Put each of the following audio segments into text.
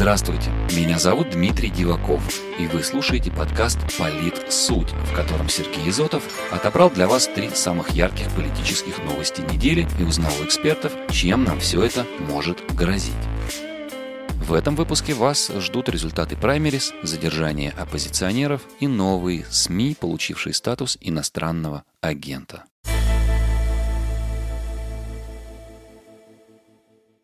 Здравствуйте, меня зовут Дмитрий Диваков, и вы слушаете подкаст «Полит. Суть», в котором Сергей Изотов отобрал для вас три самых ярких политических новости недели и узнал у экспертов, чем нам все это может грозить. В этом выпуске вас ждут результаты праймерис, задержание оппозиционеров и новые СМИ, получившие статус иностранного агента.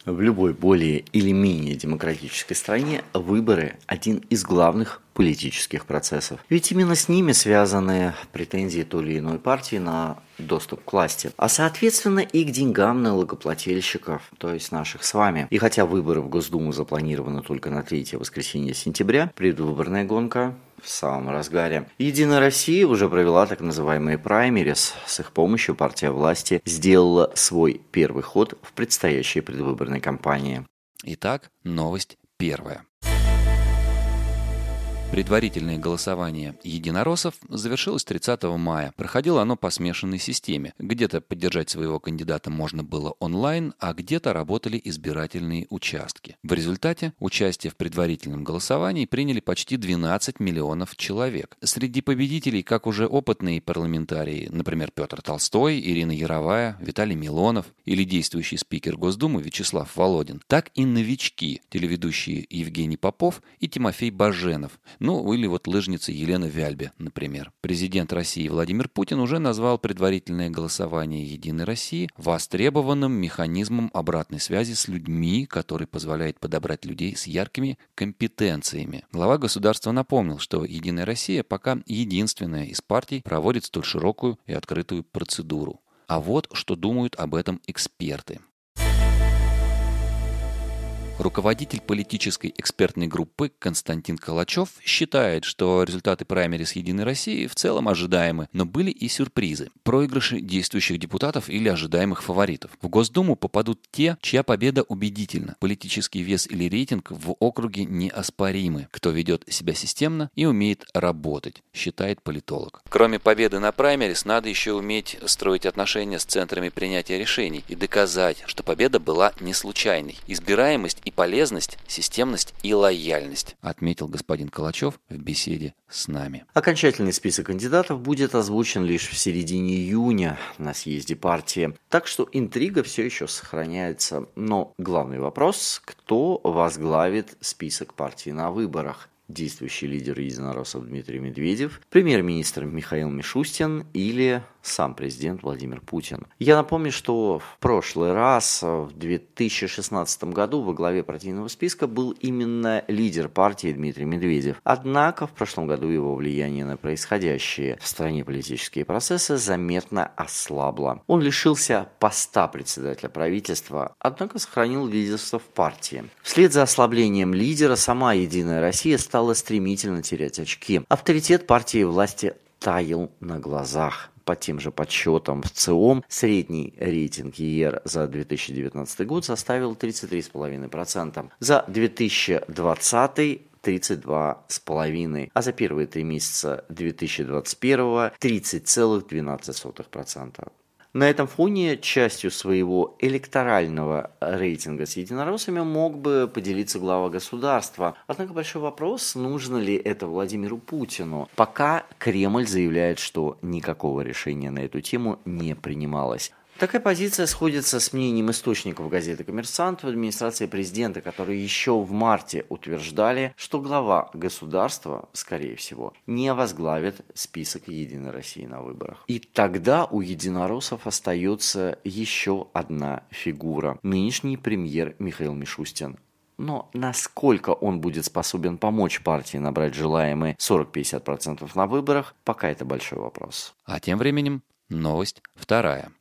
В любой более или менее демократической стране выборы – один из главных политических процессов. Ведь именно с ними связаны претензии той или иной партии на доступ к власти, а соответственно и к деньгам налогоплательщиков, то есть наших с вами. И хотя выборы в Госдуму запланированы только на третье воскресенье сентября, предвыборная гонка в самом разгаре. Единая Россия уже провела так называемые праймерис. С их помощью партия власти сделала свой первый ход в предстоящей предвыборной кампании. Итак, новость первая. Предварительное голосование единороссов завершилось 30 мая. Проходило оно по смешанной системе. Где-то поддержать своего кандидата можно было онлайн, а где-то работали избирательные участки. В результате участие в предварительном голосовании приняли почти 12 миллионов человек. Среди победителей как уже опытные парламентарии, например, Петр Толстой, Ирина Яровая, Виталий Милонов или действующий спикер Госдумы Вячеслав Володин, так и новички, телеведущие Евгений Попов и Тимофей Баженов – ну, или вот лыжница Елена Вяльбе, например. Президент России Владимир Путин уже назвал предварительное голосование «Единой России» востребованным механизмом обратной связи с людьми, который позволяет подобрать людей с яркими компетенциями. Глава государства напомнил, что «Единая Россия» пока единственная из партий проводит столь широкую и открытую процедуру. А вот что думают об этом эксперты. Руководитель политической экспертной группы Константин Калачев считает, что результаты праймерис Единой России в целом ожидаемы, но были и сюрпризы. Проигрыши действующих депутатов или ожидаемых фаворитов. В Госдуму попадут те, чья победа убедительна. Политический вес или рейтинг в округе неоспоримы. Кто ведет себя системно и умеет работать, считает политолог. Кроме победы на праймерис, надо еще уметь строить отношения с центрами принятия решений и доказать, что победа была не случайной. Избираемость и полезность, системность и лояльность, отметил господин Калачев в беседе с нами. Окончательный список кандидатов будет озвучен лишь в середине июня на съезде партии, так что интрига все еще сохраняется. Но главный вопрос, кто возглавит список партии на выборах? действующий лидер единороссов Дмитрий Медведев, премьер-министр Михаил Мишустин или сам президент Владимир Путин. Я напомню, что в прошлый раз, в 2016 году, во главе партийного списка был именно лидер партии Дмитрий Медведев. Однако в прошлом году его влияние на происходящие в стране политические процессы заметно ослабло. Он лишился поста председателя правительства, однако сохранил лидерство в партии. Вслед за ослаблением лидера сама «Единая Россия» стала стремительно терять очки. Авторитет партии власти таял на глазах. По тем же подсчетам в ЦИОМ средний рейтинг ЕР за 2019 год составил 33,5%. За 2020 32,5%, а за первые три месяца 2021 30,12%. На этом фоне частью своего электорального рейтинга с единороссами мог бы поделиться глава государства. Однако большой вопрос, нужно ли это Владимиру Путину. Пока Кремль заявляет, что никакого решения на эту тему не принималось. Такая позиция сходится с мнением источников газеты «Коммерсант» в администрации президента, которые еще в марте утверждали, что глава государства, скорее всего, не возглавит список «Единой России» на выборах. И тогда у единороссов остается еще одна фигура – нынешний премьер Михаил Мишустин. Но насколько он будет способен помочь партии набрать желаемые 40-50% на выборах, пока это большой вопрос. А тем временем новость вторая.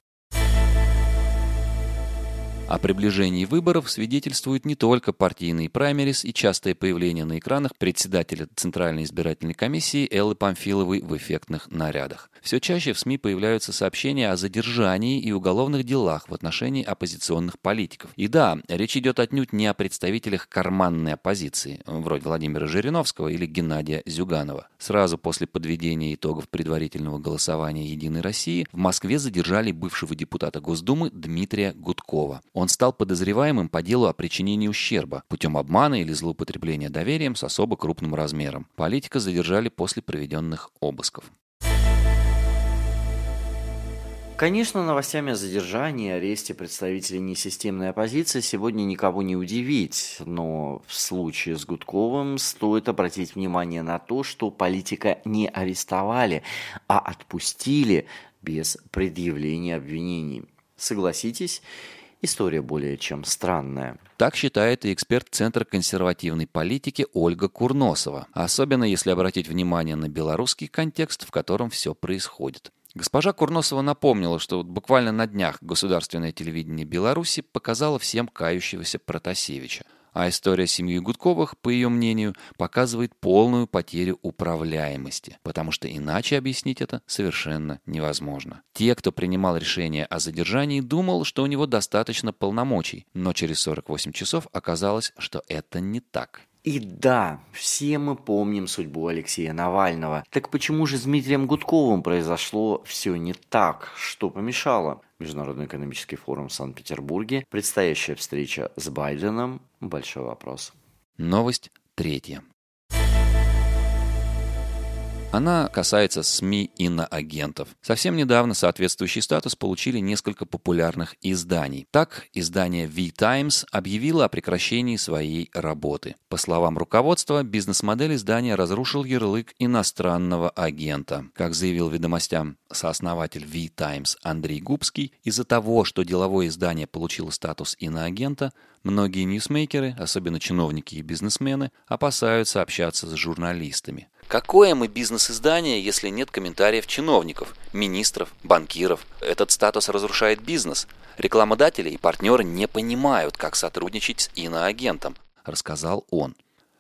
О приближении выборов свидетельствуют не только партийные праймерис и частое появление на экранах председателя Центральной избирательной комиссии Эллы Памфиловой в эффектных нарядах. Все чаще в СМИ появляются сообщения о задержании и уголовных делах в отношении оппозиционных политиков. И да, речь идет отнюдь не о представителях карманной оппозиции, вроде Владимира Жириновского или Геннадия Зюганова. Сразу после подведения итогов предварительного голосования «Единой России» в Москве задержали бывшего депутата Госдумы Дмитрия Гудкова. Он стал подозреваемым по делу о причинении ущерба путем обмана или злоупотребления доверием с особо крупным размером. Политика задержали после проведенных обысков. Конечно, новостями о задержании и аресте представителей несистемной оппозиции сегодня никого не удивить, но в случае с Гудковым стоит обратить внимание на то, что политика не арестовали, а отпустили без предъявления обвинений. Согласитесь, история более чем странная. Так считает и эксперт Центра консервативной политики Ольга Курносова, особенно если обратить внимание на белорусский контекст, в котором все происходит. Госпожа Курносова напомнила, что буквально на днях государственное телевидение Беларуси показало всем кающегося Протасевича. А история семьи Гудковых, по ее мнению, показывает полную потерю управляемости, потому что иначе объяснить это совершенно невозможно. Те, кто принимал решение о задержании, думал, что у него достаточно полномочий, но через 48 часов оказалось, что это не так. И да, все мы помним судьбу Алексея Навального. Так почему же с Дмитрием Гудковым произошло все не так? Что помешало? Международный экономический форум в Санкт-Петербурге, предстоящая встреча с Байденом – большой вопрос. Новость третья. Она касается СМИ иноагентов. Совсем недавно соответствующий статус получили несколько популярных изданий. Так, издание V-Times объявило о прекращении своей работы. По словам руководства, бизнес-модель издания разрушил ярлык иностранного агента. Как заявил ведомостям сооснователь V-Times Андрей Губский, из-за того, что деловое издание получило статус иноагента, многие ньюсмейкеры, особенно чиновники и бизнесмены, опасаются общаться с журналистами. Какое мы бизнес-издание, если нет комментариев чиновников, министров, банкиров? Этот статус разрушает бизнес. Рекламодатели и партнеры не понимают, как сотрудничать с иноагентом, рассказал он.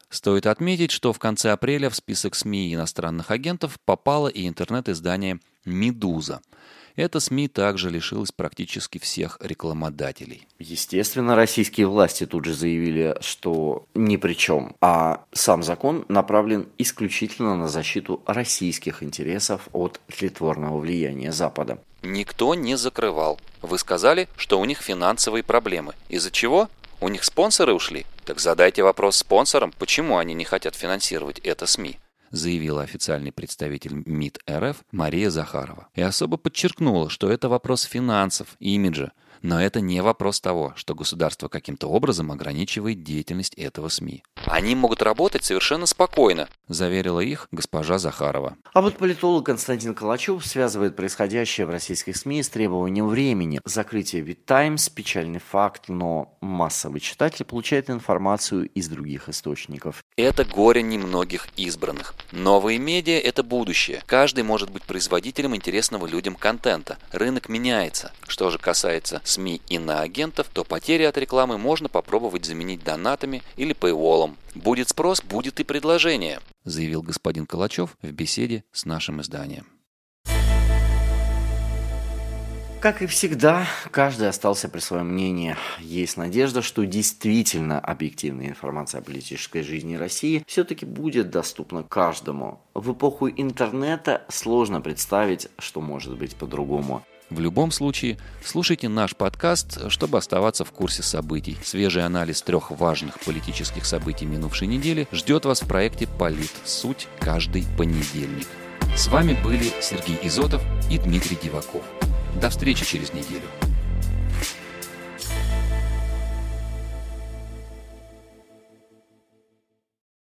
Стоит отметить, что в конце апреля в список СМИ иностранных агентов попало и интернет-издание «Медуза». Эта СМИ также лишилась практически всех рекламодателей. Естественно, российские власти тут же заявили, что ни при чем, а сам закон направлен исключительно на защиту российских интересов от тлетворного влияния Запада. Никто не закрывал. Вы сказали, что у них финансовые проблемы. Из-за чего? У них спонсоры ушли? Так задайте вопрос спонсорам, почему они не хотят финансировать это СМИ заявила официальный представитель МИД РФ Мария Захарова. И особо подчеркнула, что это вопрос финансов, имиджа, но это не вопрос того, что государство каким-то образом ограничивает деятельность этого СМИ. Они могут работать совершенно спокойно, заверила их госпожа Захарова. А вот политолог Константин Калачев связывает происходящее в российских СМИ с требованием времени. Закрытие Вид Таймс – печальный факт, но массовый читатель получает информацию из других источников. Это горе немногих избранных. Новые медиа – это будущее. Каждый может быть производителем интересного людям контента. Рынок меняется. Что же касается СМИ иноагентов, то потери от рекламы можно попробовать заменить донатами или пейволом. Будет спрос, будет и предложение, заявил господин Калачев в беседе с нашим изданием. Как и всегда, каждый остался при своем мнении. Есть надежда, что действительно объективная информация о политической жизни России все-таки будет доступна каждому. В эпоху интернета сложно представить, что может быть по-другому. В любом случае, слушайте наш подкаст, чтобы оставаться в курсе событий. Свежий анализ трех важных политических событий минувшей недели ждет вас в проекте «Полит. Суть» каждый понедельник. С вами были Сергей Изотов и Дмитрий Диваков. До встречи через неделю.